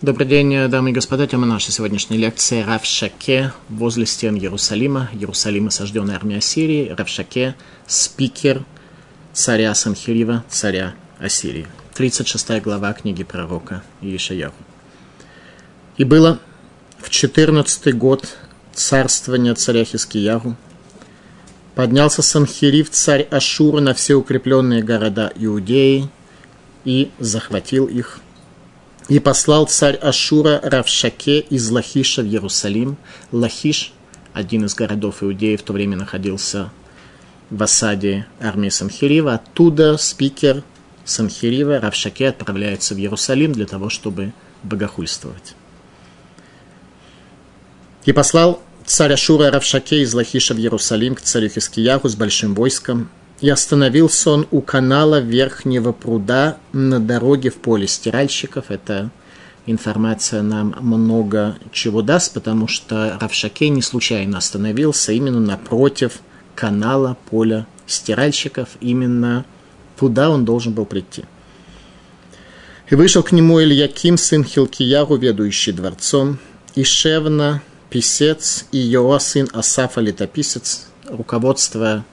Добрый день, дамы и господа. Тема нашей сегодняшней лекции Равшаке возле стен Иерусалима. Иерусалим осажденная армия Ассирии. Равшаке спикер царя Санхирива, царя Ассирии. 36 глава книги пророка Иешаяху. И было в 14 год царствования царя Хискиягу, поднялся Санхирив, царь Ашура, на все укрепленные города Иудеи и захватил их – и послал царь Ашура Равшаке из Лахиша в Иерусалим. Лахиш, один из городов Иудеи, в то время находился в осаде армии Санхирива. Оттуда спикер Санхирива Равшаке отправляется в Иерусалим для того, чтобы богохульствовать. И послал царь Ашура Равшаке из Лахиша в Иерусалим к царю Хискияху с большим войском, и остановился он у канала Верхнего пруда на дороге в поле стиральщиков. Это информация нам много чего даст, потому что Равшаке не случайно остановился именно напротив канала поля стиральщиков. Именно туда он должен был прийти. И вышел к нему Ильяким, сын Хилкияру, ведущий дворцом, и Шевна, писец, и Йоа, сын Асафа, летописец, руководство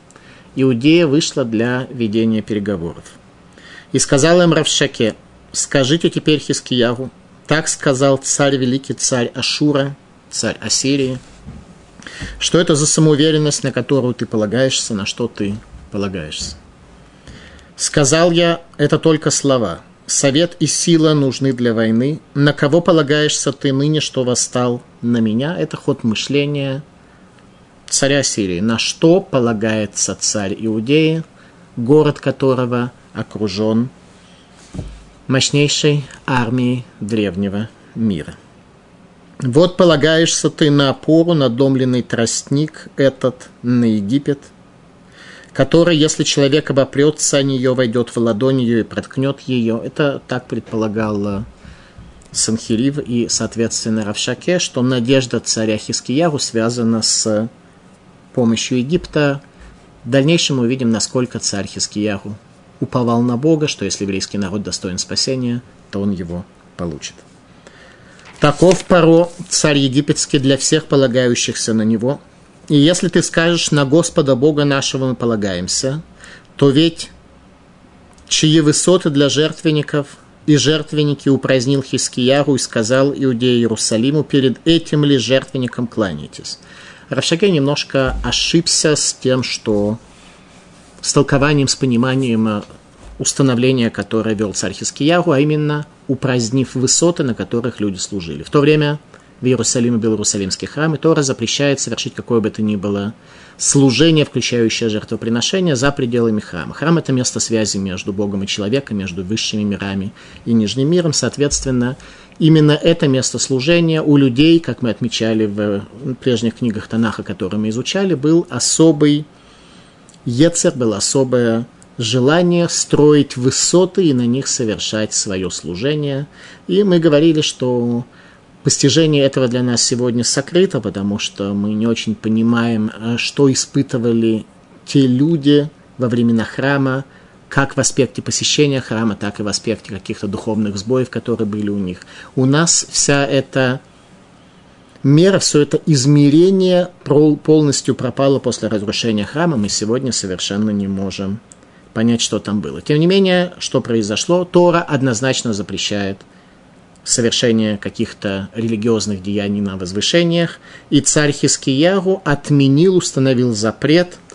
Иудея вышла для ведения переговоров. И сказал им Равшаке, скажите теперь Хискиягу, так сказал царь, великий царь Ашура, царь Ассирии, что это за самоуверенность, на которую ты полагаешься, на что ты полагаешься. Сказал я, это только слова. Совет и сила нужны для войны. На кого полагаешься ты ныне, что восстал? На меня. Это ход мышления – царя Сирии, на что полагается царь Иудеи, город которого окружен мощнейшей армией древнего мира. Вот полагаешься ты на опору, надломленный тростник этот на Египет, который, если человек обопрется о нее, войдет в ладонь ее и проткнет ее. Это так предполагал Санхирив и, соответственно, Равшаке, что надежда царя Хискияру связана с помощью Египта. В дальнейшем мы увидим, насколько царь Хискияху уповал на Бога, что если еврейский народ достоин спасения, то он его получит. Таков Паро, царь египетский, для всех полагающихся на него. И если ты скажешь, на Господа Бога нашего мы полагаемся, то ведь чьи высоты для жертвенников и жертвенники упразднил Хискияру и сказал Иудею Иерусалиму, перед этим ли жертвенником кланяйтесь. Равшаке немножко ошибся с тем, что с толкованием, с пониманием э, установления, которое вел царь Хискиягу, а именно упразднив высоты, на которых люди служили. В то время в Иерусалиме был Иерусалимский храм, и Тора запрещает совершить какое бы то ни было служение, включающее жертвоприношение, за пределами храма. Храм – это место связи между Богом и человеком, между высшими мирами и нижним миром. Соответственно, именно это место служения у людей, как мы отмечали в прежних книгах Танаха, которые мы изучали, был особый ецер, было особое желание строить высоты и на них совершать свое служение. И мы говорили, что постижение этого для нас сегодня сокрыто, потому что мы не очень понимаем, э, что испытывали те люди во времена храма, как в аспекте посещения храма, так и в аспекте каких-то духовных сбоев, которые были у них. У нас вся эта мера, все это измерение полностью пропало после разрушения храма. Мы сегодня совершенно не можем понять, что там было. Тем не менее, что произошло, Тора однозначно запрещает совершение каких-то религиозных деяний на возвышениях, и царь Хискиягу отменил, установил запрет –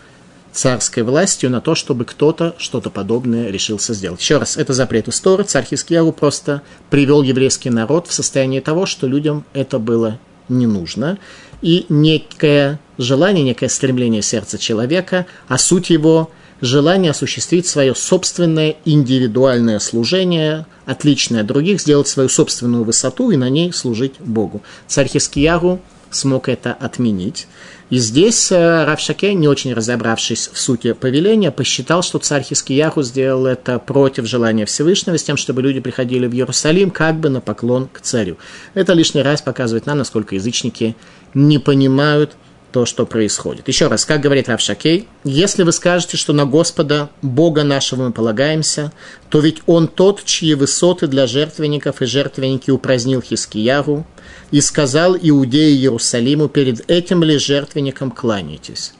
царской властью на то, чтобы кто-то что-то подобное решился сделать. Еще раз, это запрет истории. Царь Хискияру просто привел еврейский народ в состояние того, что людям это было не нужно. И некое желание, некое стремление сердца человека, а суть его желание осуществить свое собственное индивидуальное служение, отличное от других, сделать свою собственную высоту и на ней служить Богу. Царь Хискияру смог это отменить. И здесь э, Равшаке, не очень разобравшись в сути повеления, посчитал, что царь Хискияху сделал это против желания Всевышнего, с тем, чтобы люди приходили в Иерусалим как бы на поклон к царю. Это лишний раз показывает нам, насколько язычники не понимают то, что происходит. Еще раз, как говорит Равшакей, если вы скажете, что на Господа, Бога нашего мы полагаемся, то ведь Он тот, чьи высоты для жертвенников и жертвенники упразднил Хискияру, и сказал Иудеи Иерусалиму, перед этим ли жертвенником кланяйтесь.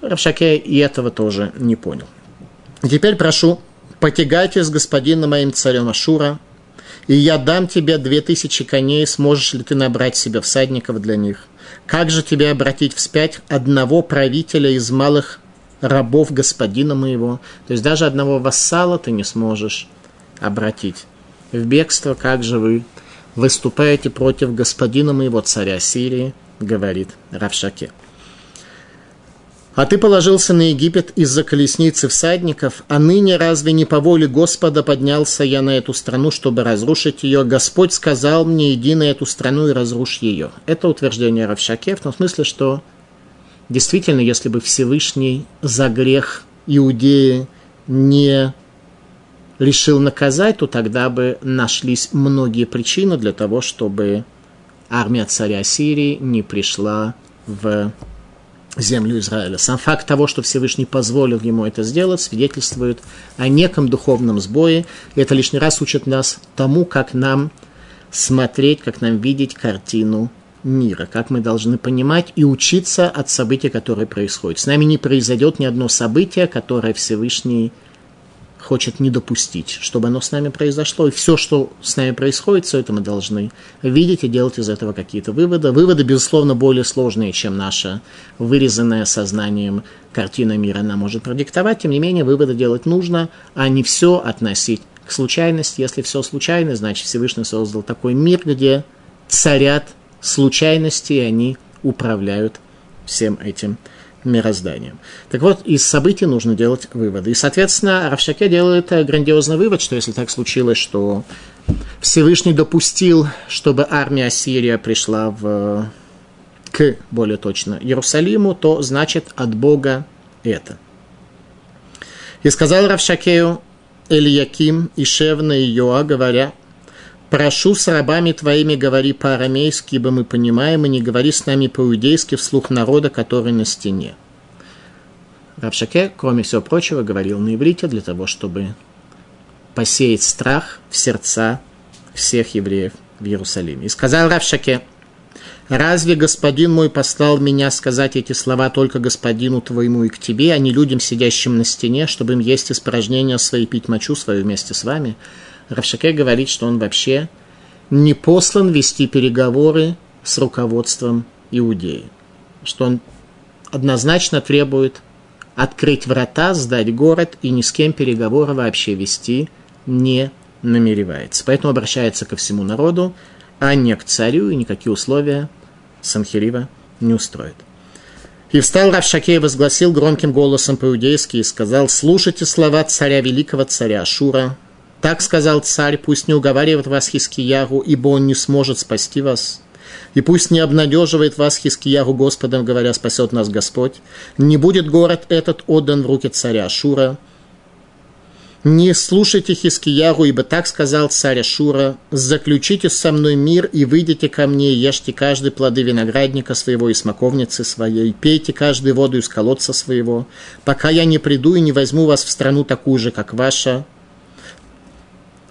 Равшакей и этого тоже не понял. Теперь прошу, потягайте с господином моим царем Ашура, и я дам тебе две тысячи коней, сможешь ли ты набрать себе всадников для них? Как же тебе обратить вспять одного правителя из малых рабов господина моего? То есть даже одного вассала ты не сможешь обратить в бегство. Как же вы выступаете против господина моего царя Сирии, говорит Равшаке. А ты положился на Египет из-за колесницы всадников, а ныне разве не по воле Господа поднялся я на эту страну, чтобы разрушить ее? Господь сказал мне, иди на эту страну и разрушь ее. Это утверждение Равшаке в том смысле, что действительно, если бы Всевышний за грех Иудеи не решил наказать, то тогда бы нашлись многие причины для того, чтобы армия царя Сирии не пришла в землю Израиля. Сам факт того, что Всевышний позволил ему это сделать, свидетельствует о неком духовном сбое. И это лишний раз учит нас тому, как нам смотреть, как нам видеть картину мира, как мы должны понимать и учиться от событий, которые происходят. С нами не произойдет ни одно событие, которое Всевышний хочет не допустить, чтобы оно с нами произошло. И все, что с нами происходит, все это мы должны видеть и делать из этого какие-то выводы. Выводы, безусловно, более сложные, чем наша вырезанная сознанием картина мира она может продиктовать. Тем не менее, выводы делать нужно, а не все относить к случайности. Если все случайно, значит Всевышний создал такой мир, где царят случайности, и они управляют всем этим мирозданием. Так вот, из событий нужно делать выводы. И, соответственно, Равшаке делает грандиозный вывод, что если так случилось, что Всевышний допустил, чтобы армия Ассирия пришла в, к, более точно, Иерусалиму, то значит от Бога это. И сказал Равшакею Ильяким, Ишевна и Йоа, говоря, «Прошу с рабами твоими говори по-арамейски, ибо мы понимаем, и не говори с нами по-иудейски вслух народа, который на стене». Равшаке, кроме всего прочего, говорил на иврите для того, чтобы посеять страх в сердца всех евреев в Иерусалиме. И сказал Равшаке, «Разве господин мой послал меня сказать эти слова только господину твоему и к тебе, а не людям, сидящим на стене, чтобы им есть испражнения свои, пить мочу свою вместе с вами?» Равшаке говорит, что он вообще не послан вести переговоры с руководством Иудеи. Что он однозначно требует открыть врата, сдать город и ни с кем переговоры вообще вести не намеревается. Поэтому обращается ко всему народу, а не к царю, и никакие условия Санхирива не устроит. И встал Равшакей и возгласил громким голосом по-иудейски и сказал, «Слушайте слова царя, великого царя Ашура, так сказал царь, пусть не уговаривает вас Хискиягу, ибо он не сможет спасти вас. И пусть не обнадеживает вас Хискиягу Господом, говоря, спасет нас Господь. Не будет город этот отдан в руки царя Шура. Не слушайте Хискиягу, ибо так сказал царь Ашура, заключите со мной мир и выйдите ко мне, ешьте каждый плоды виноградника своего и смоковницы своей, пейте каждую воду из колодца своего, пока я не приду и не возьму вас в страну такую же, как ваша,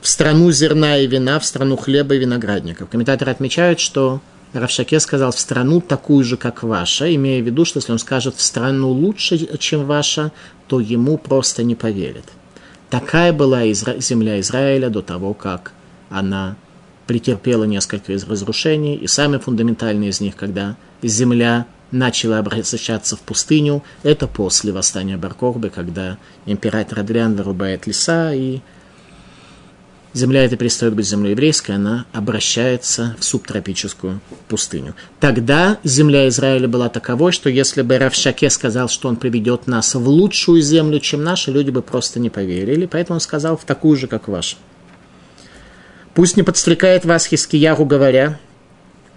в страну зерна и вина, в страну хлеба и виноградников. Комментаторы отмечают, что Равшаке сказал в страну такую же, как ваша, имея в виду, что если он скажет в страну лучше, чем ваша, то ему просто не поверят. Такая была Изра... земля Израиля до того, как она претерпела несколько из разрушений, и самые фундаментальные из них, когда земля начала обращаться в пустыню, это после восстания Баркорбы, когда император Адриан вырубает леса и земля эта перестает быть землей еврейской, она обращается в субтропическую пустыню. Тогда земля Израиля была таковой, что если бы Равшаке сказал, что он приведет нас в лучшую землю, чем наши, люди бы просто не поверили, поэтому он сказал в такую же, как ваша. Пусть не подстрекает вас Хискияру, говоря,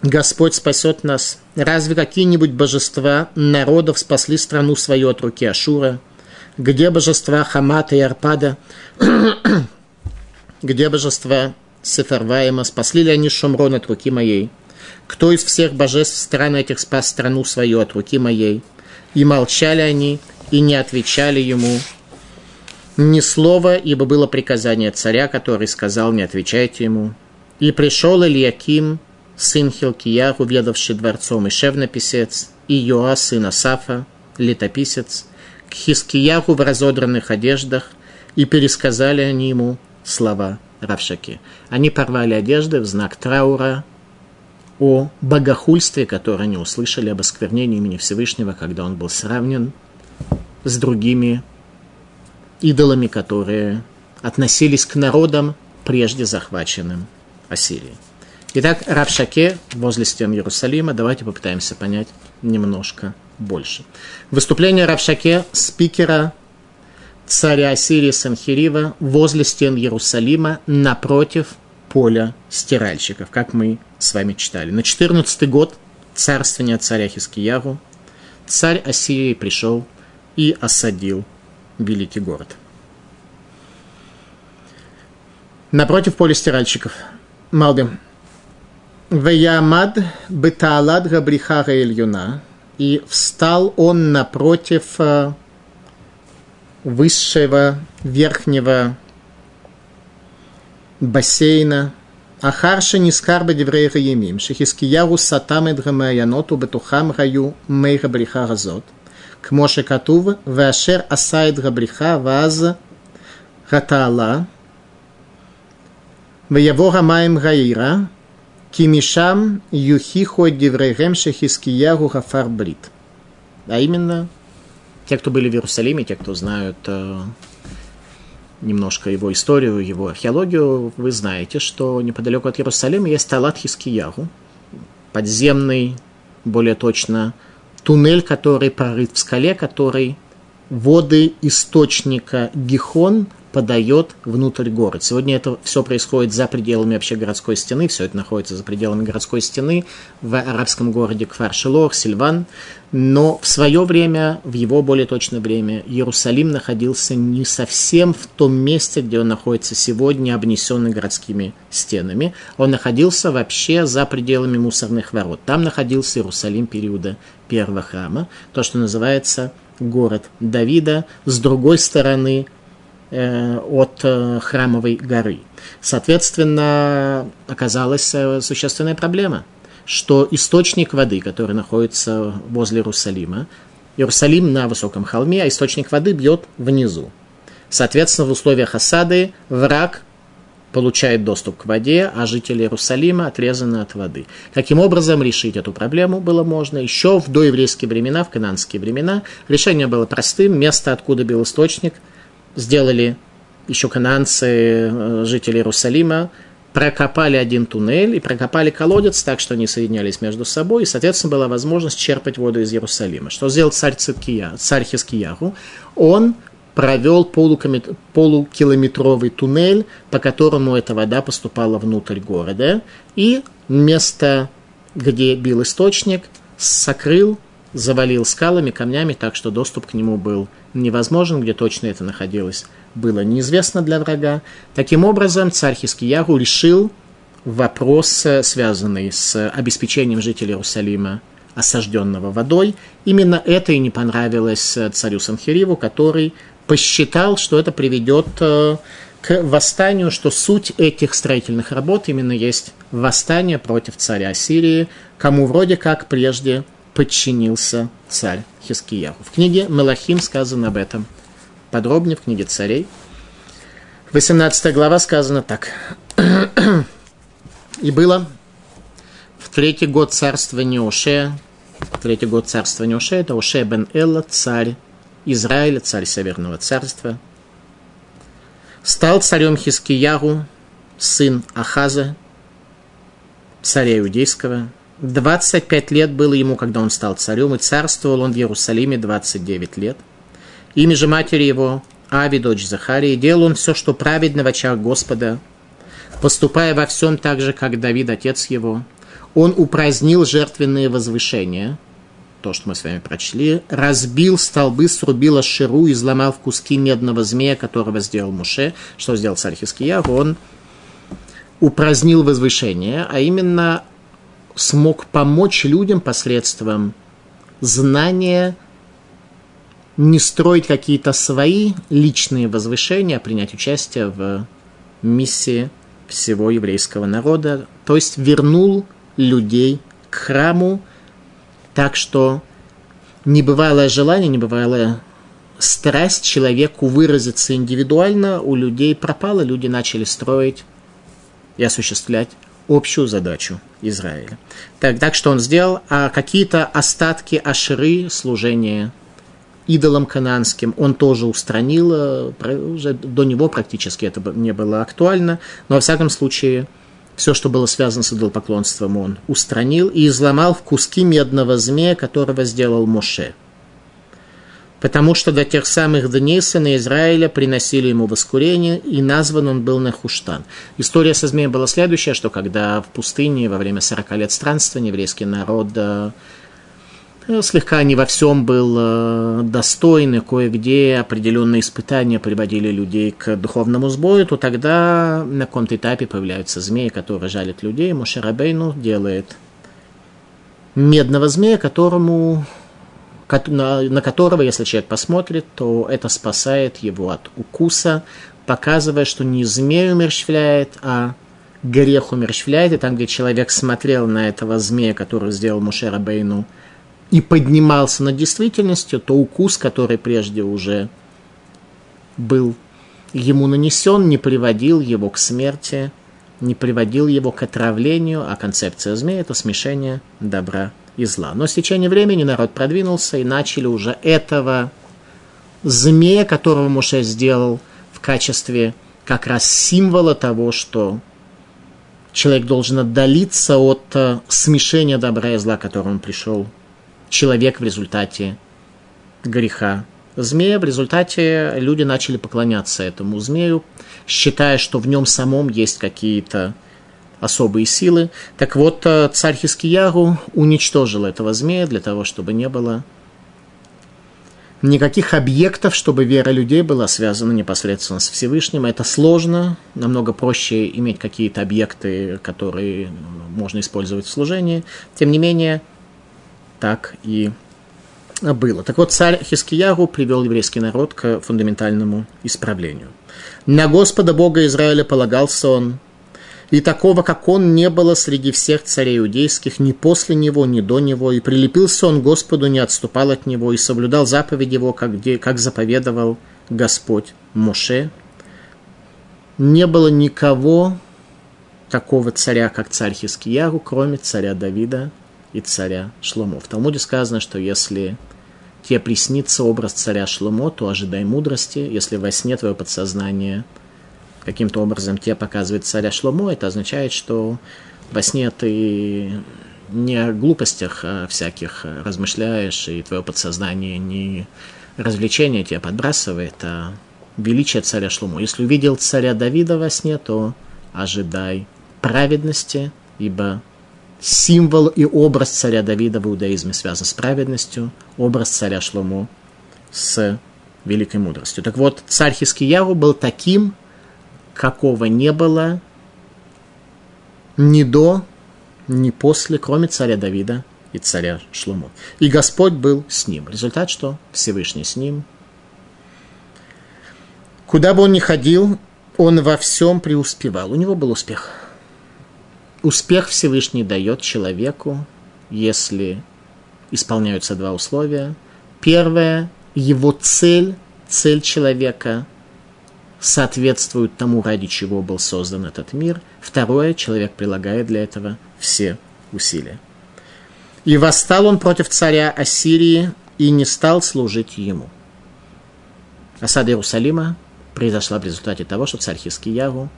Господь спасет нас. Разве какие-нибудь божества народов спасли страну свою от руки Ашура? Где божества Хамата и Арпада? Где божества Сеферваима, спасли ли они Шомрон от руки моей? кто из всех божеств стран этих спас страну свою от руки моей? И молчали они, и не отвечали ему ни слова, ибо было приказание царя, который сказал, не отвечайте ему. И пришел Ильяким, сын Хилкияху, ведавший дворцом, и Шевнописец, и Йоа, сын Асафа, летописец, к Хискияху в разодранных одеждах, и пересказали они ему слова Равшаки. Они порвали одежды в знак траура о богохульстве, которое они услышали об осквернении имени Всевышнего, когда он был сравнен с другими идолами, которые относились к народам, прежде захваченным Ассирией. Итак, Равшаке возле стен Иерусалима. Давайте попытаемся понять немножко больше. Выступление Равшаке, спикера царя Ассирии Санхирива возле стен Иерусалима напротив поля стиральщиков, как мы с вами читали. На 14 год царствования царя Хискиягу царь Ассирии пришел и осадил великий город. Напротив поля стиральщиков. Малбим. Ваямад бетаалад габрихара Ильюна. И встал он напротив э, высшего верхнего бассейна. Ахарша не нискарба деврейха емим, Шехискияру сатам эдгамаяноту бетухам раю мейра бриха разот. К Моше Катува, Вашер Асайд Габриха, Ваз Гатаала, Ваявора Маем Гаира, Кимишам Юхихо Деврегем шехискияру Гафар Брит. А именно те, кто были в Иерусалиме, те, кто знают э, немножко его историю, его археологию, вы знаете, что неподалеку от Иерусалима есть Талат Хискиягу, подземный, более точно, туннель, который прорыт в скале, который воды источника Гихон подает внутрь город. Сегодня это все происходит за пределами вообще городской стены, все это находится за пределами городской стены в арабском городе Кфар-Шилор, Сильван. Но в свое время, в его более точное время, Иерусалим находился не совсем в том месте, где он находится сегодня, обнесенный городскими стенами. Он находился вообще за пределами мусорных ворот. Там находился Иерусалим периода первого храма, то, что называется город Давида. С другой стороны, от э, храмовой горы. Соответственно, оказалась э, существенная проблема, что источник воды, который находится возле Иерусалима, Иерусалим на высоком холме, а источник воды бьет внизу. Соответственно, в условиях осады враг получает доступ к воде, а жители Иерусалима отрезаны от воды. Каким образом решить эту проблему было можно? Еще в доеврейские времена, в кананские времена, решение было простым. Место, откуда бил источник – сделали еще кананцы, э, жители Иерусалима, прокопали один туннель и прокопали колодец так, что они соединялись между собой, и, соответственно, была возможность черпать воду из Иерусалима. Что сделал царь, Циткия, царь Хискияху? Он провел полукилометровый туннель, по которому эта вода поступала внутрь города, и место, где бил источник, сокрыл, завалил скалами, камнями, так что доступ к нему был невозможен, где точно это находилось, было неизвестно для врага. Таким образом, царь Хискиягу решил вопрос, э, связанный с обеспечением жителей Иерусалима осажденного водой. Именно это и не понравилось э, царю Санхириву, который посчитал, что это приведет э, к восстанию, что суть этих строительных работ именно есть восстание против царя Сирии, кому вроде как прежде подчинился царь Хискияху. В книге Мелахим сказано об этом подробнее, в книге царей. 18 глава сказано так. «И было в третий год царствования Ошея, третий год царствования Ошея, это Ошея бен Элла, царь Израиля, царь Северного царства, стал царем Хискиягу, сын Ахаза, царя Иудейского, 25 лет было ему, когда он стал царем, и царствовал он в Иерусалиме 29 лет. Имя же матери его Ави, дочь Захарии, делал он все, что праведно в очах Господа, поступая во всем так же, как Давид, отец его. Он упразднил жертвенные возвышения, то, что мы с вами прочли, разбил столбы, срубил Аширу, изломал в куски медного змея, которого сделал Муше. Что сделал царь Хискияху? Он упразднил возвышение, а именно смог помочь людям посредством знания не строить какие-то свои личные возвышения, а принять участие в миссии всего еврейского народа, то есть вернул людей к храму, так что небывалое желание, небывалая страсть человеку выразиться индивидуально. У людей пропала, люди начали строить и осуществлять общую задачу Израиля. Так, так что он сделал, а какие-то остатки аширы, служения идолам кананским, он тоже устранил, э, уже до него практически это не было актуально, но во всяком случае все, что было связано с идолопоклонством, он устранил и изломал в куски медного змея, которого сделал Моше. Потому что до тех самых дней сына Израиля приносили ему воскурение, и назван он был Нахуштан. История со змеем была следующая, что когда в пустыне во время 40 лет странствования еврейский народ э, Э, слегка не во всем был э, достойный, кое-где определенные испытания приводили людей к духовному сбою, то тогда на каком-то этапе появляются змеи, которые жалят людей. Мушарабейну делает медного змея, которому, на, которого, если человек посмотрит, то это спасает его от укуса, показывая, что не змею умерщвляет, а грех умерщвляет. И там, где человек смотрел на этого змея, который сделал Мушерабейну, и поднимался над действительностью, то укус, который прежде уже был ему нанесен, не приводил его к смерти, не приводил его к отравлению, а концепция змеи – это смешение добра и зла. Но с течением времени народ продвинулся и начали уже этого змея, которого Муше сделал в качестве как раз символа того, что человек должен отдалиться от э, смешения добра и зла, к которому пришел человек в результате греха змея. В результате люди начали поклоняться этому змею, считая, что в нем самом есть какие-то особые силы. Так вот, э, царь Хискиягу уничтожил этого змея для того, чтобы не было никаких объектов, чтобы вера людей была связана непосредственно с Всевышним. Это сложно, намного проще иметь какие-то объекты, которые можно использовать в служении. Тем не менее, так и было. Так вот, царь Хискиягу привел еврейский народ к фундаментальному исправлению. На Господа Бога Израиля полагался он, и такого, как он, не было среди всех царей иудейских, ни после него, ни до него, и прилепился он Господу, не отступал от него, и соблюдал заповедь его, как, где, как заповедовал Господь Моше. Не было никого такого царя, как царь Хискиягу, кроме царя Давида, и царя Шломо. В Талмуде сказано, что если тебе приснится образ царя Шломо, то ожидай мудрости. Если во сне твое подсознание каким-то образом тебе показывает царя Шломо, это означает, что во сне ты не о глупостях а всяких размышляешь, и твое подсознание не развлечение тебя подбрасывает, а величие царя Шлому. Если увидел царя Давида во сне, то ожидай праведности, ибо символ и образ царя Давида в иудаизме связан с праведностью, образ царя Шлому с великой мудростью. Так вот, царь Хискияру был таким, какого не было ни до, ни после, кроме царя Давида и царя Шлому. И Господь был с ним. Результат что? Всевышний с ним. Куда бы он ни ходил, он во всем преуспевал. У него был успех – Успех Всевышний дает человеку, если исполняются два условия. Первое, его цель, цель человека соответствует тому, ради чего был создан этот мир. Второе, человек прилагает для этого все усилия. И восстал он против царя Ассирии и не стал служить ему. Осада Иерусалима произошла в результате того, что царь Хискиягу,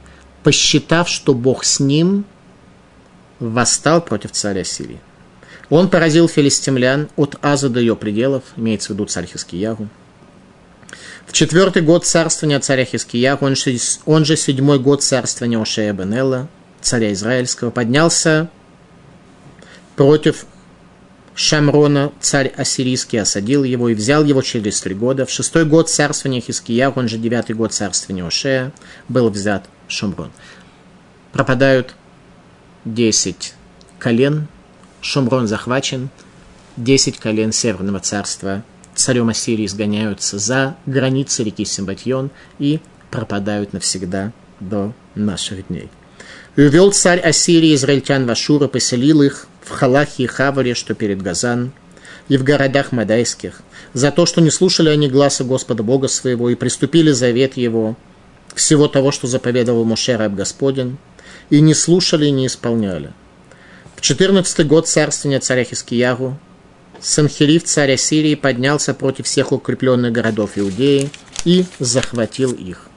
посчитав, что Бог с ним – восстал против царя Сирии. Он поразил филистимлян от Аза до ее пределов, имеется в виду царь Хискиягу. В четвертый год царствования царя Хискиягу, он же, он же седьмой год царствования Ошея Бенелла, царя Израильского, поднялся против Шамрона, царь ассирийский, осадил его и взял его через три года. В шестой год царствования Хискиягу, он же девятый год царствования Ошея, был взят Шамрон. Пропадают 10 колен Шумрон захвачен, десять колен Северного царства царем Ассирии изгоняются за границы реки Симбатьон и пропадают навсегда до наших дней. И увел царь Ассирии израильтян в Ашура, поселил их в Халахе и Хаваре, что перед Газан, и в городах Мадайских, за то, что не слушали они гласа Господа Бога своего и приступили завет его, всего того, что заповедовал Моше раб Господень, и не слушали и не исполняли. В 14 год царствования царя Хискиягу Санхерив, царь Ассирии, поднялся против всех укрепленных городов Иудеи и захватил их.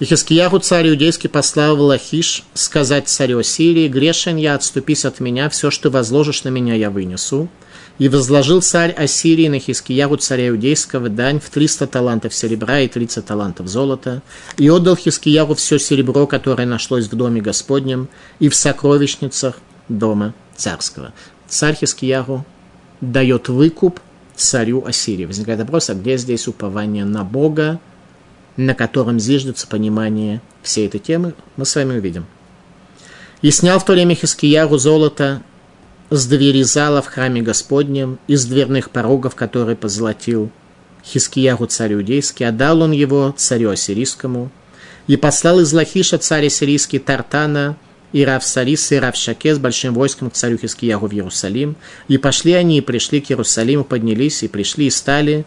И Хискиягу, царь иудейский, послал в Лахиш сказать царю Ассирии, «Грешен я, отступись от меня, все, что возложишь на меня, я вынесу». И возложил царь Ассирии на Хискиягу, царя иудейского, дань в 300 талантов серебра и 30 талантов золота, и отдал Хискиягу все серебро, которое нашлось в доме Господнем и в сокровищницах дома царского. Царь Хискиягу дает выкуп царю Ассирии. Возникает вопрос, а где здесь упование на Бога, на котором зиждется понимание всей этой темы, мы с вами увидим. И снял в то время Хискияру золото с двери зала в храме Господнем, из дверных порогов, которые позолотил Хискияру царю иудейский, отдал он его царю ассирийскому, и послал из Лахиша царь ассирийский Тартана – и Рав Сарис, и Рав Шаке с большим войском к царю Хискиягу в Иерусалим. И пошли они, и пришли к Иерусалиму, поднялись, и пришли, и стали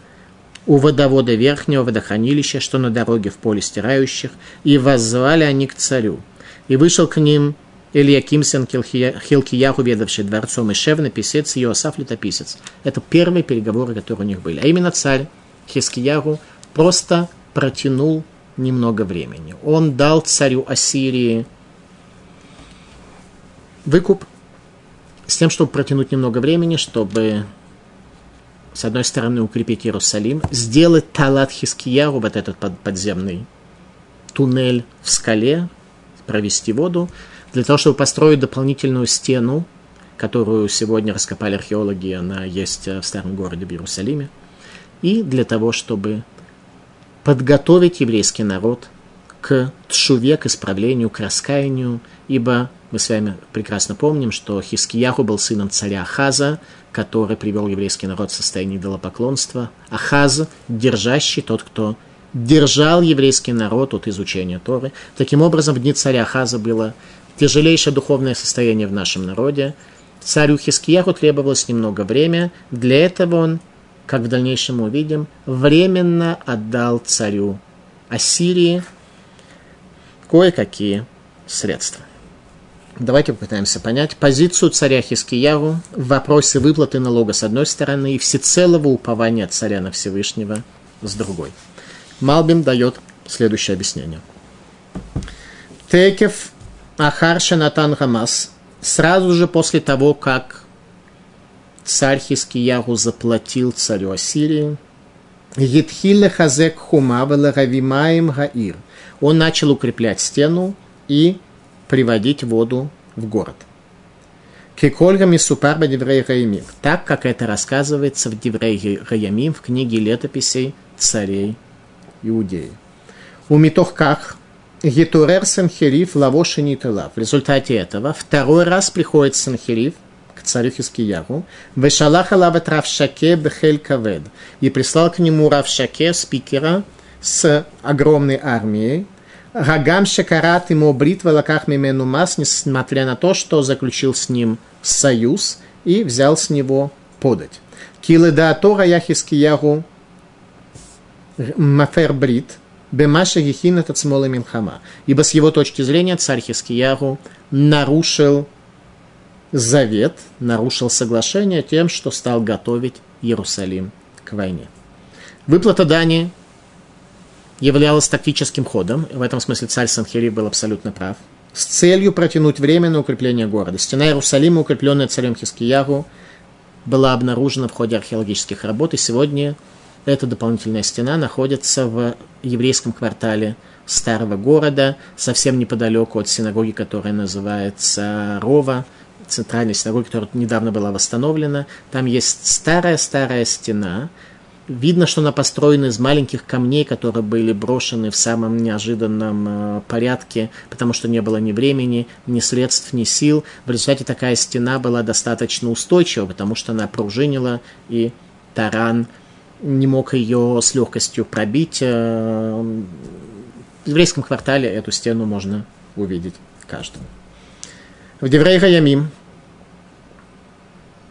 у водовода верхнего водохранилища, что на дороге в поле стирающих, и воззвали они к царю. И вышел к ним Ильяким сын Хилкияху, ведавший дворцом, и Шевна, писец, и Иосаф, летописец. Это первые переговоры, которые у них были. А именно царь Хискиягу просто протянул немного времени. Он дал царю Ассирии выкуп с тем, чтобы протянуть немного времени, чтобы с одной стороны укрепить Иерусалим, сделать Талат Хискияру, вот этот подземный туннель в скале, провести воду, для того, чтобы построить дополнительную стену, которую сегодня раскопали археологи, она есть в старом городе в Иерусалиме, и для того, чтобы подготовить еврейский народ к тшуве, к исправлению, к раскаянию, ибо мы с вами прекрасно помним, что Хискияху был сыном царя Ахаза, который привел еврейский народ в состояние идолопоклонства. Ахаз, держащий тот, кто держал еврейский народ от изучения Торы. Таким образом, в дни царя Ахаза было тяжелейшее духовное состояние в нашем народе. Царю Хискияху требовалось немного времени. Для этого он, как в дальнейшем мы увидим, временно отдал царю Ассирии кое-какие средства. Давайте попытаемся понять позицию царя Хискияру в вопросе выплаты налога с одной стороны и всецелого упования царя на Всевышнего с другой. Малбим дает следующее объяснение. Текев Ахарша Натан Хамас сразу же после того, как царь Хискияру заплатил царю Ассирии, Едхиле Хазек Хума Гаир. Он начал укреплять стену и приводить воду в город. Кикольга Мисупар Деврей Раямим, так как это рассказывается в Деврей Раямим в книге летописей царей Иудеи. У Митохках Гитурер Санхериф Лавоши Нитала. В результате этого второй раз приходит Санхериф к царю Хискиягу, Вешалах Алават Равшаке Бехель Кавед, и прислал к нему Равшаке, спикера, с огромной армией, Гагам Шакарат ему бритва лаках мимену мас, несмотря на то, что заключил с ним союз и взял с него подать. Килы да Тора Яхискиягу Мафер Брит, Бемаша Гехин этот смолы Минхама. Ибо с его точки зрения царь Хискиягу нарушил завет, нарушил соглашение тем, что стал готовить Иерусалим к войне. Выплата дани являлось тактическим ходом, в этом смысле царь Санхири был абсолютно прав, с целью протянуть время на укрепление города. Стена Иерусалима, укрепленная царем Хискиягу, была обнаружена в ходе археологических работ, и сегодня эта дополнительная стена находится в еврейском квартале старого города, совсем неподалеку от синагоги, которая называется Рова, центральной синагоги, которая недавно была восстановлена. Там есть старая-старая стена, Видно, что она построена из маленьких камней, которые были брошены в самом неожиданном э, порядке, потому что не было ни времени, ни средств, ни сил. В результате такая стена была достаточно устойчива, потому что она пружинила, и таран не мог ее с легкостью пробить. Э, в еврейском квартале эту стену можно увидеть каждому. В Деврей Гаямим,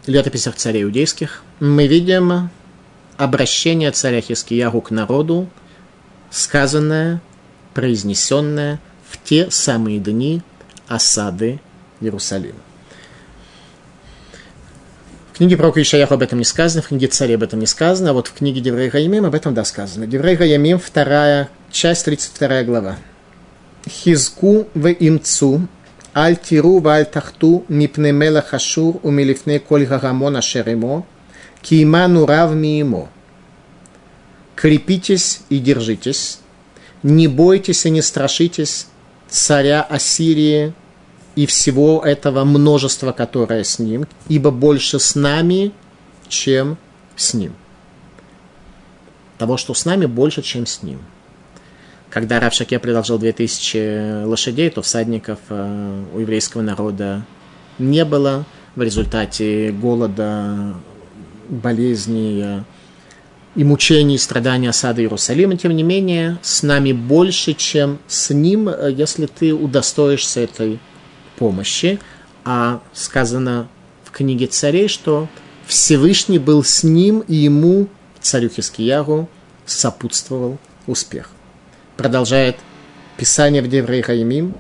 летописях царей иудейских, мы видим обращение царя Хискиягу к народу, сказанное, произнесенное в те самые дни осады Иерусалима. В книге пророка Ишаяху об этом не сказано, в книге царей об этом не сказано, а вот в книге Деврей Гаямим об этом да сказано. Деврей Гаямим, вторая часть, 32 глава. חזקו ואמצו, אל תיראו ואל תחתו, מפני מלך אשור, ומלפני כל ההמון אשר עמו, כי עמנו רב מעמו. Крепитесь и держитесь, не бойтесь и не страшитесь царя Ассирии и всего этого множества, которое с ним, ибо больше с нами, чем с ним. Того, что с нами, больше, чем с ним. Когда Рав Шаке предложил 2000 лошадей, то всадников э, у еврейского народа не было. В результате голода болезней и мучений, страданий осады Иерусалима, тем не менее, с нами больше, чем с ним, если ты удостоишься этой помощи. А сказано в книге царей, что Всевышний был с ним, и ему, царю Хискиягу, сопутствовал успех. Продолжает Писание в Деврей Хаимим.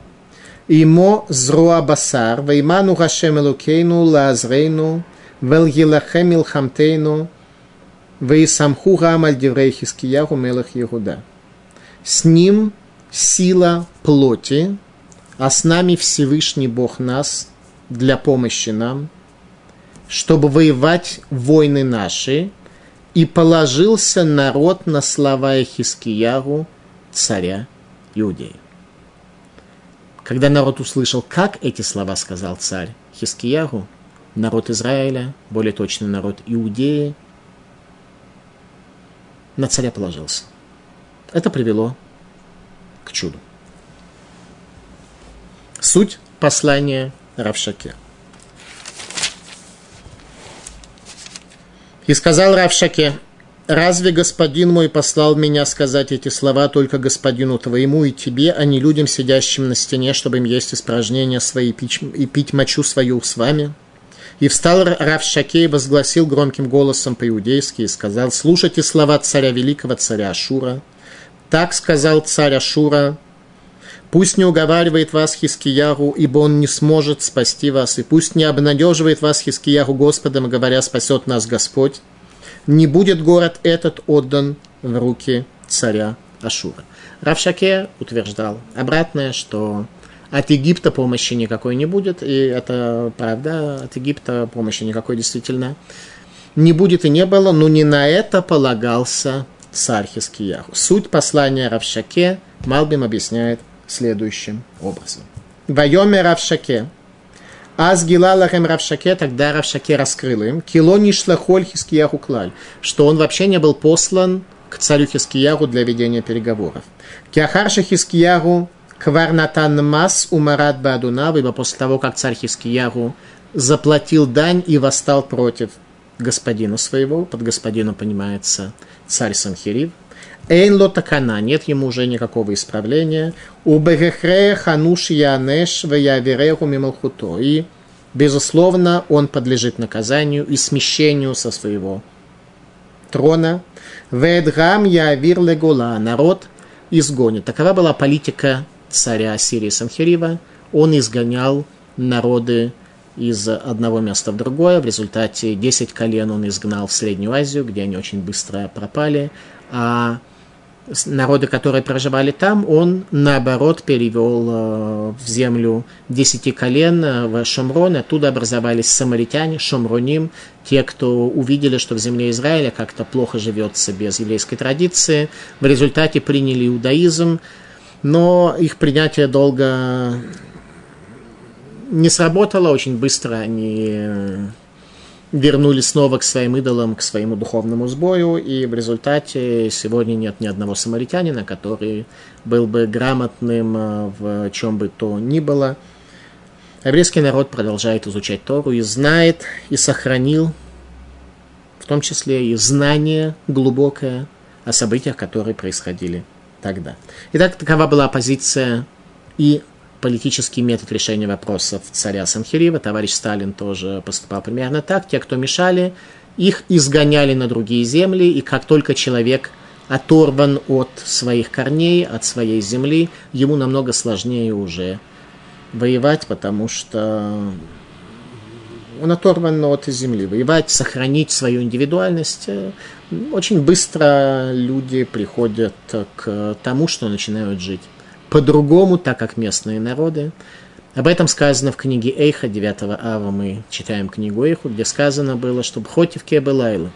Имо зруа басар, вейману Хашем Элукейну, лазрейну, Вел Елахем Илхамтейну, Вейсамху Гамаль Деврей Хискияху Мелах Егуда. С ним сила плоти, а с нами Всевышний Бог нас для помощи нам, чтобы воевать войны наши, и положился народ на слова Хискиягу, царя Иудеи. Когда народ услышал, как эти слова сказал царь Хискиягу, народ Израиля, более точно народ Иудеи, на царя положился. Это привело к чуду. Суть послания Равшаке. И сказал Равшаке, разве господин мой послал меня сказать эти слова только господину твоему и тебе, а не людям, сидящим на стене, чтобы им есть испражнения свои и пить мочу свою с вами?» И встал Рав Шакей возгласил громким голосом по-иудейски и сказал, слушайте слова царя великого, царя Ашура. Так сказал царь Ашура, пусть не уговаривает вас Хискиягу, ибо он не сможет спасти вас, и пусть не обнадеживает вас Хискиягу Господом, говоря, спасет нас Господь. Не будет город этот отдан в руки царя Ашура. Равшаке утверждал обратное, что от Египта помощи никакой не будет, и это правда, от Египта помощи никакой действительно не будет и не было, но не на это полагался царь Хискияху. Суть послания Равшаке Малбим объясняет следующим образом. Вайоме Равшаке. Аз гилалахем Равшаке, тогда Равшаке раскрыл им, кило нишлахоль Хискияху клаль, что он вообще не был послан к царю Хискияру для ведения переговоров. Киахарша Хискияру Кварнатан Мас умарат Бадунав, ибо после того, как царь Хискияру заплатил дань и восстал против господина своего, под господином понимается царь Санхирив, Эйн лотакана, нет ему уже никакого исправления. У Бегехрея хануш янеш ваявереху мималхуто. И, безусловно, он подлежит наказанию и смещению со своего трона. Ведгам явир легула. Народ изгонит. Такова была политика царя Сирии Санхирива, он изгонял народы из одного места в другое. В результате 10 колен он изгнал в Среднюю Азию, где они очень быстро пропали. А народы, которые проживали там, он наоборот перевел э, в землю десяти колен э, в Шомрон, оттуда образовались самаритяне, шомроним, те, кто увидели, что в земле Израиля как-то плохо живется без еврейской традиции, в результате приняли иудаизм, но их принятие долго не сработало, очень быстро они вернулись снова к своим идолам, к своему духовному сбою, и в результате сегодня нет ни одного самаритянина, который был бы грамотным э, в чем бы то ни было. Еврейский народ продолжает изучать Тору и знает, и сохранил, в том числе и знание глубокое о событиях, которые происходили тогда. Итак, такова была позиция и политический метод решения вопросов царя Санхирива. Товарищ Сталин тоже поступал примерно так. Те, кто мешали, их изгоняли на другие земли, и как только человек оторван от своих корней, от своей земли, ему намного сложнее уже воевать, потому что он оторван от земли. Воевать, сохранить свою индивидуальность. Очень быстро люди приходят к тому, что начинают жить по-другому, так как местные народы. Об этом сказано в книге Эйха 9 ава. Мы читаем книгу Эйху, где сказано было, чтобы хоть в Кебелайлу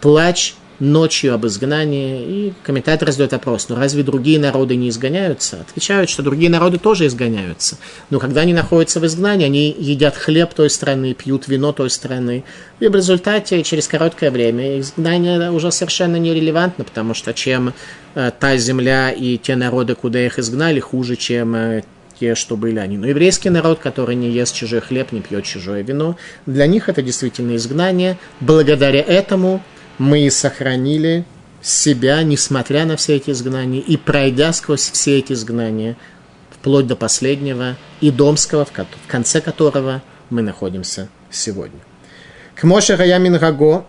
плач ночью об изгнании. И комментатор задает вопрос, ну разве другие народы не изгоняются? Отвечают, что другие народы тоже изгоняются. Но когда они находятся в изгнании, они едят хлеб той страны, пьют вино той страны. И в результате, через короткое время, изгнание уже совершенно нерелевантно, потому что чем э, та земля и те народы, куда их изгнали, хуже, чем э, те, что были они. Но еврейский народ, который не ест чужой хлеб, не пьет чужое вино, для них это действительно изгнание. Благодаря этому мы сохранили себя, несмотря на все эти изгнания, и пройдя сквозь все эти изгнания, вплоть до последнего, и домского, в конце которого мы находимся сегодня. К Моше Раямин Раго,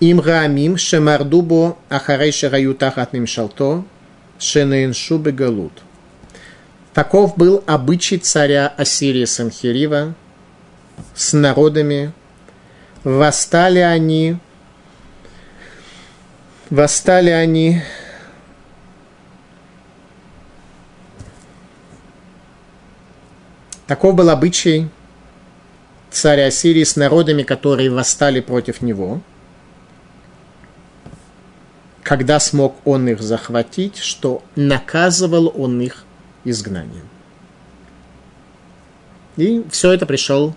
им Раамим, Шемардубо, Ахарей Шараю Тахат Мимшалто, Шенеиншу Бегалут. Таков был обычай царя Ассирии Санхирива с народами. Восстали они Восстали они Таков был обычай царя Ассирии с народами, которые восстали против него. Когда смог он их захватить, что наказывал он их изгнанием. И все это пришел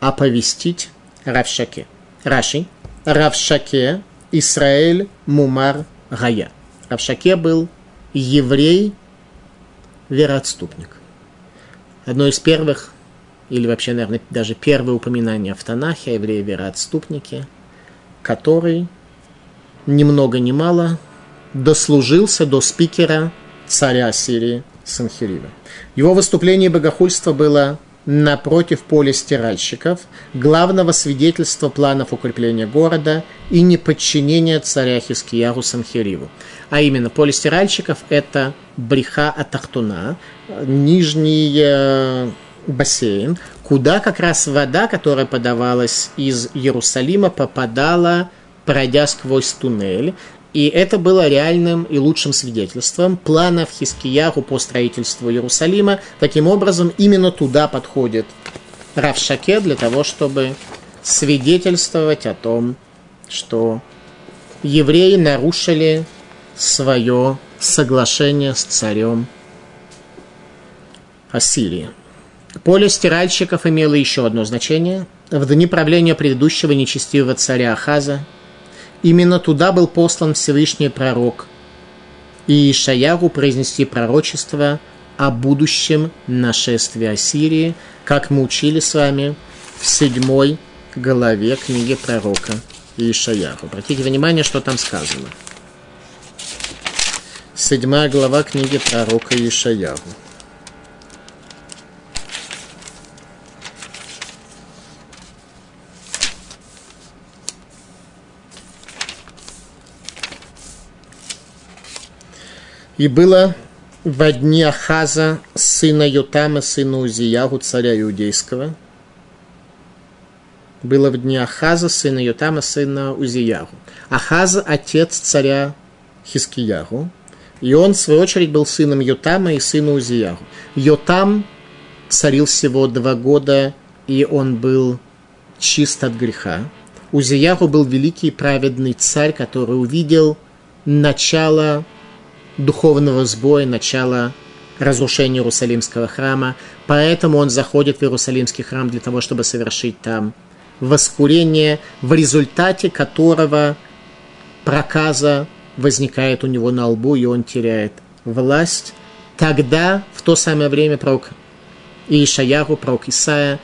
оповестить Равшаке. Раши, Равшаке Исраэль Мумар Гая. Равшаке был еврей, вероотступник. Одно из первых, или вообще, наверное, даже первое упоминание в Танахе о евреи-вероотступнике, который ни много ни мало дослужился до спикера царя Сирии Санхирива. Его выступление богохульства было напротив поля стиральщиков, главного свидетельства планов укрепления города и неподчинения царя Хискияру Санхириву. А именно, поле стиральщиков – это бреха Атахтуна, нижний э, бассейн, куда как раз вода, которая подавалась из Иерусалима, попадала пройдя сквозь туннель, и это было реальным и лучшим свидетельством планов Хискияху по строительству Иерусалима. Таким образом, именно туда подходит Равшаке для того, чтобы свидетельствовать о том, что евреи нарушили свое соглашение с царем Ассирии. Поле стиральщиков имело еще одно значение. В дни правления предыдущего нечестивого царя Ахаза – Именно туда был послан Всевышний пророк. И Ишаяру произнести пророчество о будущем нашествии Ассирии, как мы учили с вами в седьмой главе книги пророка Ишаяру. Обратите внимание, что там сказано. Седьмая глава книги пророка Ишаяру. И было во дни Ахаза, сына Ютама, сына Узиягу, царя иудейского. Было в дни Ахаза, сына Ютама, сына Узиягу. Ахаза – отец царя Хискиягу. И он, в свою очередь, был сыном Ютама и сына Узиягу. Йотам царил всего два года, и он был чист от греха. Узиягу был великий праведный царь, который увидел начало духовного сбоя, начала разрушения Иерусалимского храма. Поэтому он заходит в Иерусалимский храм для того, чтобы совершить там воскурение, в результате которого проказа возникает у него на лбу, и он теряет власть. Тогда, в то самое время, пророк Ишаяру, пророк Исаия,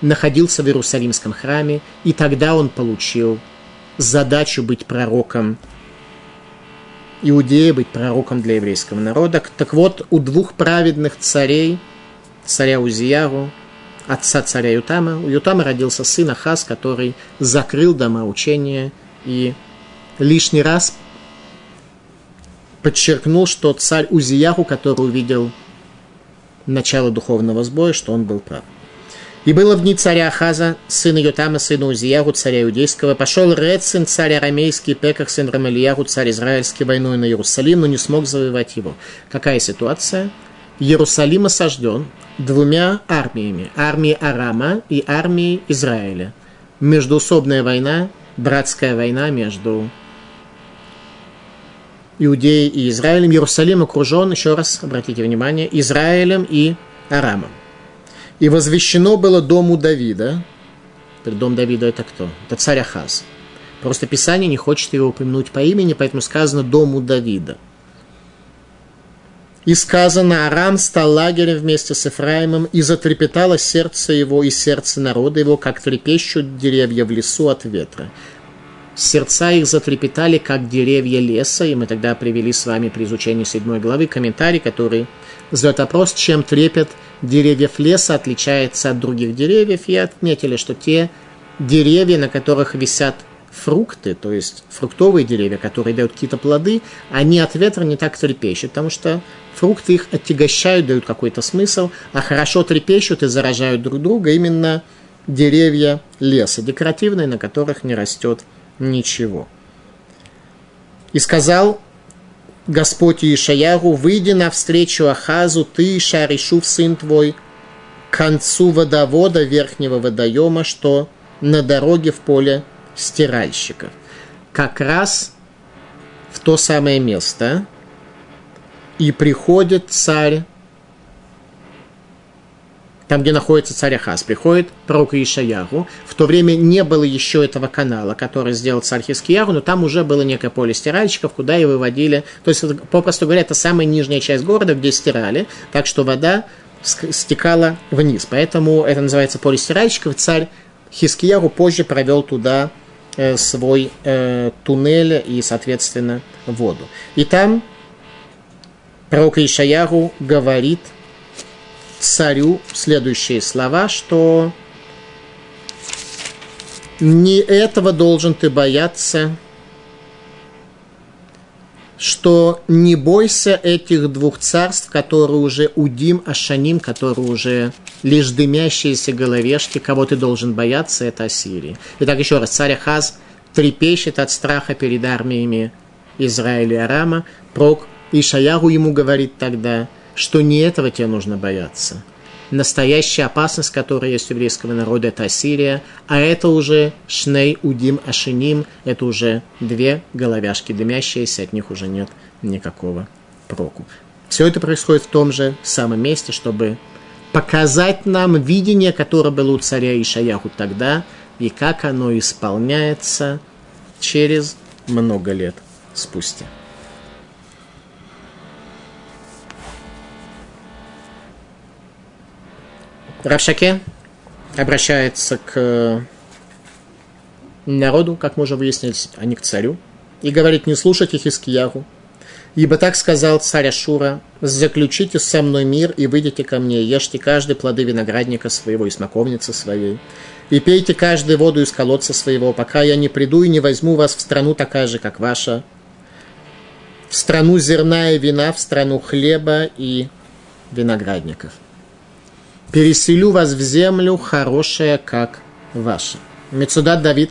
находился в Иерусалимском храме, и тогда он получил задачу быть пророком Иудея, быть пророком для еврейского народа. Так вот, у двух праведных царей, царя Узияру, отца царя Ютама, у Ютама родился сын Ахаз, который закрыл дома учения и лишний раз подчеркнул, что царь Узияху, который увидел начало духовного сбоя, что он был прав. И было в дни царя Ахаза, сына Йотама, сына Узиягу, царя иудейского, пошел Ред, сын царя арамейский, Пеках, сын Рамельягу, царь израильский, войной на Иерусалим, но не смог завоевать его. Какая ситуация? Иерусалим осажден двумя армиями. Армией Арама и армией Израиля. Междуусобная война, братская война между Иудеей и Израилем. Иерусалим окружен, еще раз обратите внимание, Израилем и Арамом. И возвещено было дому Давида. Дом Давида это кто? Это царь Ахаз. Просто Писание не хочет его упомянуть по имени, поэтому сказано дому Давида. И сказано, Арам стал лагерем вместе с Ефраимом, и затрепетало сердце его и сердце народа его, как трепещут деревья в лесу от ветра. Сердца их затрепетали, как деревья леса, и мы тогда привели с вами при изучении седьмой главы комментарий, который задает вопрос, чем трепет деревьев леса отличается от других деревьев, и отметили, что те деревья, на которых висят фрукты, то есть фруктовые деревья, которые дают какие-то плоды, они от ветра не так трепещут, потому что фрукты их отягощают, дают какой-то смысл, а хорошо трепещут и заражают друг друга именно деревья леса, декоративные, на которых не растет ничего. И сказал Господь Ишаяру, выйди навстречу Ахазу, ты, Шаришув, сын твой, к концу водовода верхнего водоема, что на дороге в поле стиральщиков. Как раз в то самое место и приходит царь там, где находится царь Ахаз, приходит пророк Ишаяру. В то время не было еще этого канала, который сделал царь Хискияру, но там уже было некое поле стиральщиков, куда и выводили. То есть, попросту говоря, это самая нижняя часть города, где стирали, так что вода стекала вниз. Поэтому это называется поле стиральщиков. Царь Хискияру позже провел туда э, свой э, туннель и, соответственно, воду. И там пророк Ишаяру говорит – царю следующие слова, что не этого должен ты бояться, что не бойся этих двух царств, которые уже Удим, Ашаним, которые уже лишь дымящиеся головешки, кого ты должен бояться, это Ассирия. Итак, еще раз, царь Ахаз трепещет от страха перед армиями Израиля и Арама. Прок Ишаяру ему говорит тогда – что не этого тебе нужно бояться. Настоящая опасность, которая есть у еврейского народа, это Ассирия, а это уже Шней, Удим, Ашиним, это уже две головяшки дымящиеся, от них уже нет никакого проку. Все это происходит в том же самом месте, чтобы показать нам видение, которое было у царя Ишаяху тогда, и как оно исполняется через много лет спустя. Равшаке обращается к народу, как мы уже выяснили, а не к царю, и говорит, не слушайте Хискиягу, ибо так сказал царь Ашура, заключите со мной мир и выйдите ко мне, ешьте каждый плоды виноградника своего и смоковницы своей, и пейте каждую воду из колодца своего, пока я не приду и не возьму вас в страну такая же, как ваша, в страну зерна и вина, в страну хлеба и виноградников переселю вас в землю хорошая, как ваша. Мецудат Давид,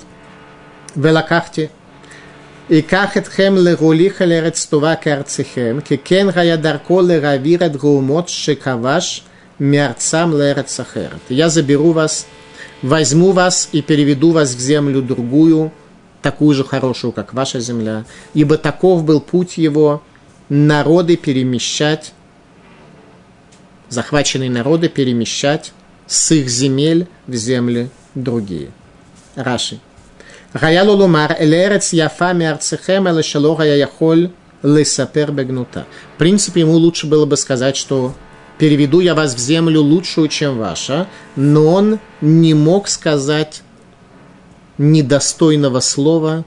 ולקחתי אקח אתכם לרוליך לארץ טובה כארציכם, כי כן היה דרכו להעביר את גאומות שכבש מארצם לארץ אחרת. Я заберу вас, возьму вас и переведу вас в землю другую, такую же хорошую, как ваша земля, ибо таков был путь его народы перемещать захваченные народы перемещать с их земель в земли другие. Раши. Хаялу лумар элерец яфа миарцехем эле шалога я яхоль лесапер бегнута. В принципе, ему лучше было бы сказать, что переведу я вас в землю лучшую, чем ваша, но он не мог сказать недостойного слова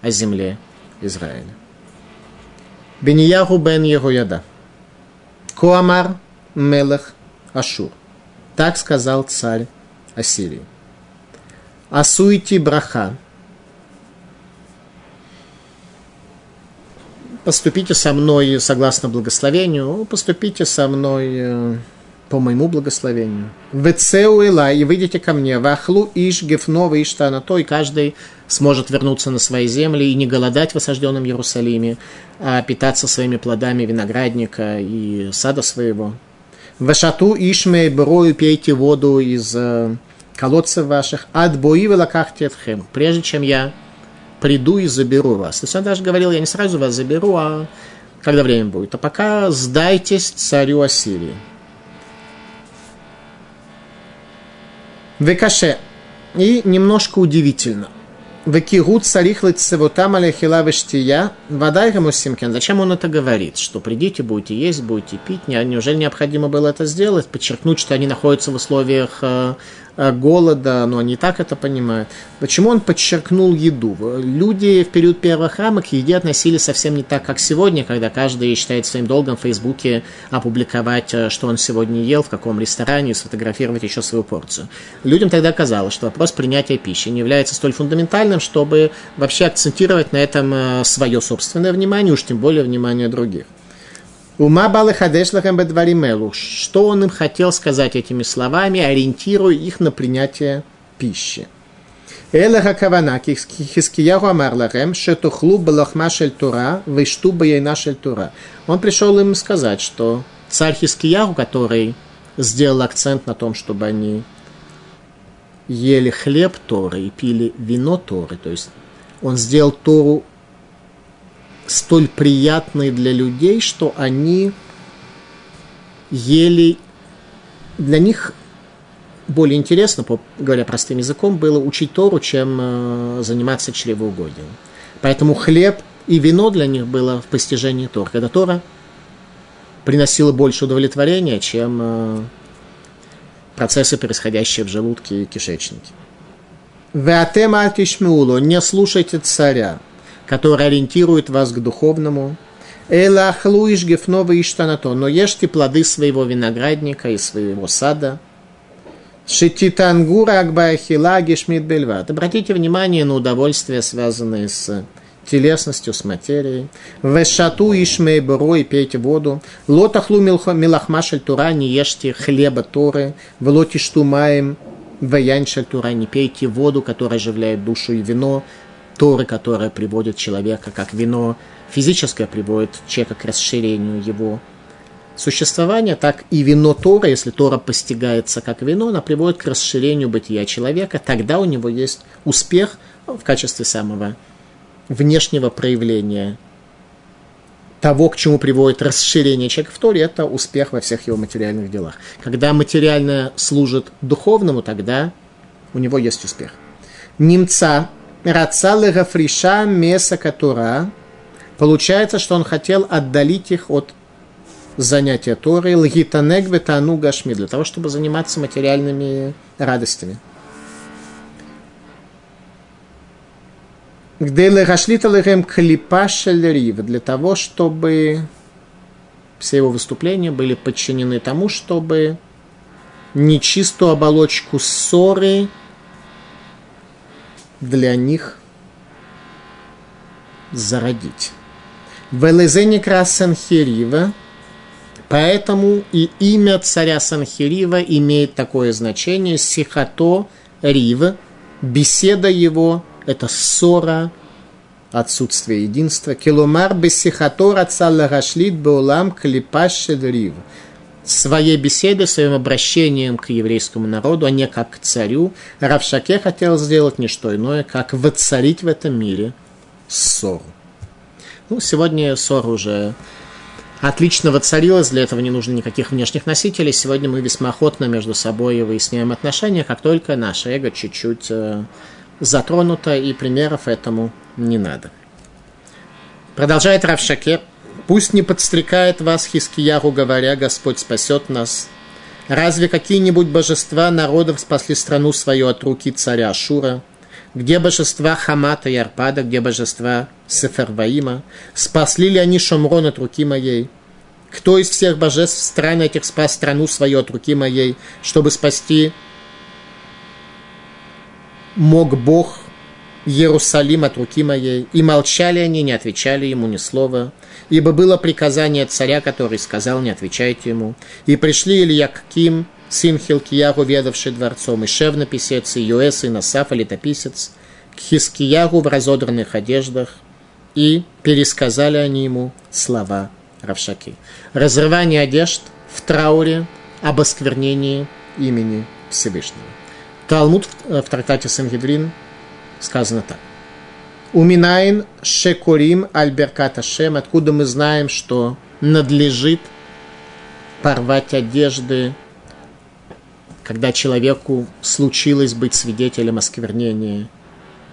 о земле Израиля. Бенияху бен Егояда. Куамар Мелех Ашур. Так сказал царь Ассирии. Асуйти браха. Поступите со мной согласно благословению, поступите со мной э, по моему благословению. Вецеу Эла, и выйдите ко мне, вахлу иш гефнова иш то, и каждый сможет вернуться на свои земли и не голодать в осажденном Иерусалиме, а питаться своими плодами виноградника и сада своего. Вашату ишме брою пейте воду из э, колодцев ваших, от бои велакахтетхем, прежде чем я приду и заберу вас. То есть он даже говорил, я не сразу вас заберу, а когда время будет. А пока сдайтесь царю Ассирии. Векаше. И немножко удивительно. Векигут царих лыцевутам алехила вештия, вода ему симкен. Зачем он это говорит? Что придите, будете есть, будете пить. Неужели необходимо было это сделать? Подчеркнуть, что они находятся в условиях Э, голода, но они так это понимают. Почему он подчеркнул еду? Люди в период первых храма к еде относились совсем не так, как сегодня, когда каждый считает своим долгом в Фейсбуке опубликовать, э, что он сегодня ел, в каком ресторане, и сфотографировать еще свою порцию. Людям тогда казалось, что вопрос принятия пищи не является столь фундаментальным, чтобы вообще акцентировать на этом э, свое собственное внимание, уж тем более внимание других. Ума балахадеш лахем бедваримелу. Что он им хотел сказать этими словами, ориентируя их на принятие пищи. Элеха кавана хискияху амар лахем шетухлу балахма шель тура вишту баяйна шель тура. Он пришел им сказать, что царь Хискияху, который сделал акцент на том, чтобы они ели хлеб Торы и пили вино Торы, то есть он сделал Тору столь приятной для людей, что они ели... Для них более интересно, говоря простым языком, было учить Тору, чем э, заниматься чревоугодием. Поэтому хлеб и вино для них было в постижении Тора. Когда Тора приносила больше удовлетворения, чем э, процессы, происходящие в желудке и кишечнике. Веатема не слушайте царя который ориентирует вас к духовному. Эла гефнова иштанато, но ешьте плоды своего виноградника и своего сада. Шититангура акбаахила гешмит бельват. Обратите внимание на удовольствия, связанные с телесностью, с материей. Вешату ишмей и пейте воду. Лотахлу милахмашель тура, не ешьте хлеба Торы. Велотишту маем ваяншель тура, не пейте воду, которая оживляет душу и вино. Торы, которая приводит человека, как вино физическое приводит человека к расширению его существования, так и вино Тора, если Тора постигается как вино, она приводит к расширению бытия человека, тогда у него есть успех в качестве самого внешнего проявления того, к чему приводит расширение человека в Торе, это успех во всех его материальных делах. Когда материальное служит духовному, тогда у него есть успех. Немца Рацалы Гафриша Меса Катура. Получается, что он хотел отдалить их от занятия Торы, лгитанег ветану гашми, для того, чтобы заниматься материальными радостями. Где легашлита лехем клипа для того, чтобы все его выступления были подчинены тому, чтобы нечистую оболочку ссоры для них зародить. Велезеникра Санхирива, поэтому и имя царя Санхирива имеет такое значение Сихато Рив, беседа его – это ссора, отсутствие единства. Киломар бесихато рацалла рашлит беулам клипаш рив – своей беседой, своим обращением к еврейскому народу, а не как к царю, Равшаке хотел сделать не что иное, как воцарить в этом мире ссору. Ну, сегодня ссора уже отлично воцарилась, для этого не нужно никаких внешних носителей. Сегодня мы весьма охотно между собой выясняем отношения, как только наше эго чуть-чуть э, затронуто, и примеров этому не надо. Продолжает Равшаке. «Пусть не подстрекает вас Хискияру, говоря, Господь спасет нас. Разве какие-нибудь божества народов спасли страну свою от руки царя Ашура? Где божества Хамата и Арпада, где божества Сеферваима? Спасли ли они Шомрон от руки моей? Кто из всех божеств стран этих спас страну свою от руки моей, чтобы спасти мог Бог Иерусалим от руки моей, и молчали они, не отвечали ему ни слова, ибо было приказание царя, который сказал, не отвечайте ему. И пришли Ильяким, сын Хилкиягу, ведавший дворцом, и Шевна писец, и Юэс, и Насафа, летописец, к Хискиягу в разодранных одеждах, и пересказали они ему слова Равшаки. Разрывание одежд в трауре об осквернении имени Всевышнего. Талмуд в трактате Сангедрин сказано так. Уминайн шекурим альберката шем, откуда мы знаем, что надлежит порвать одежды, когда человеку случилось быть свидетелем осквернения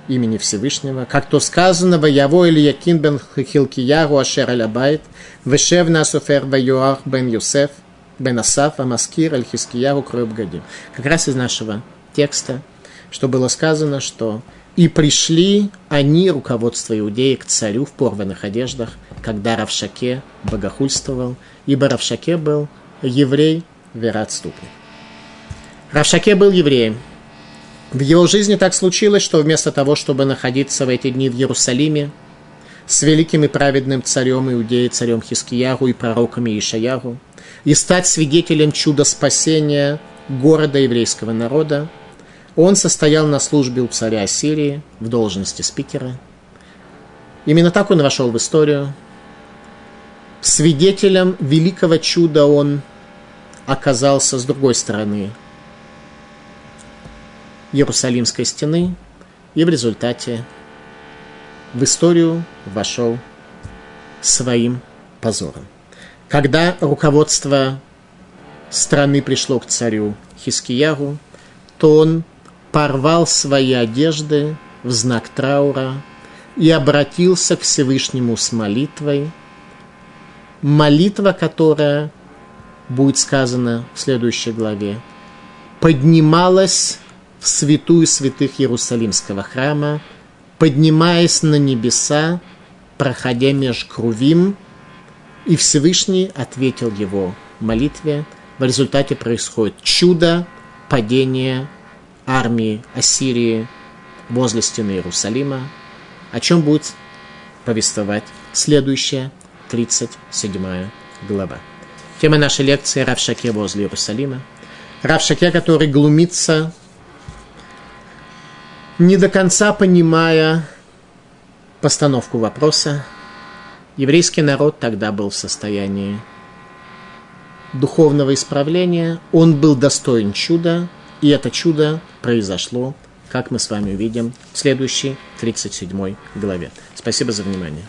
имени Всевышнего, как то сказано, «Ваяво или Якин бен Хилкиягу ашер аль абайт, вешев насуфер ваюах бен Юсеф, бен Асаф, амаскир аль Хискиягу кроеб гадим». Как раз из нашего текста, что было сказано, что и пришли они, руководство иудеи, к царю в порванных одеждах, когда Равшаке богохульствовал, ибо Равшаке был еврей, вероотступник. Равшаке был евреем. В его жизни так случилось, что вместо того, чтобы находиться в эти дни в Иерусалиме с великим и праведным царем Иудеи, царем Хискиягу и пророками Ишаягу, и стать свидетелем чуда спасения города еврейского народа, он состоял на службе у царя Сирии в должности спикера. Именно так он вошел в историю. Свидетелем великого чуда он оказался с другой стороны Иерусалимской стены и в результате в историю вошел своим позором. Когда руководство страны пришло к царю Хискиягу, то он порвал свои одежды в знак траура и обратился к Всевышнему с молитвой, молитва, которая, будет сказана в следующей главе, поднималась в святую святых Иерусалимского храма, поднимаясь на небеса, проходя меж крувим, и Всевышний ответил его молитве. В результате происходит чудо падения армии Ассирии возле стены Иерусалима, о чем будет повествовать следующая 37 глава. Тема нашей лекции – Равшаке возле Иерусалима. Равшаке, который глумится, не до конца понимая постановку вопроса. Еврейский народ тогда был в состоянии духовного исправления, он был достоин чуда, и это чудо произошло, как мы с вами увидим в следующей 37 главе. Спасибо за внимание.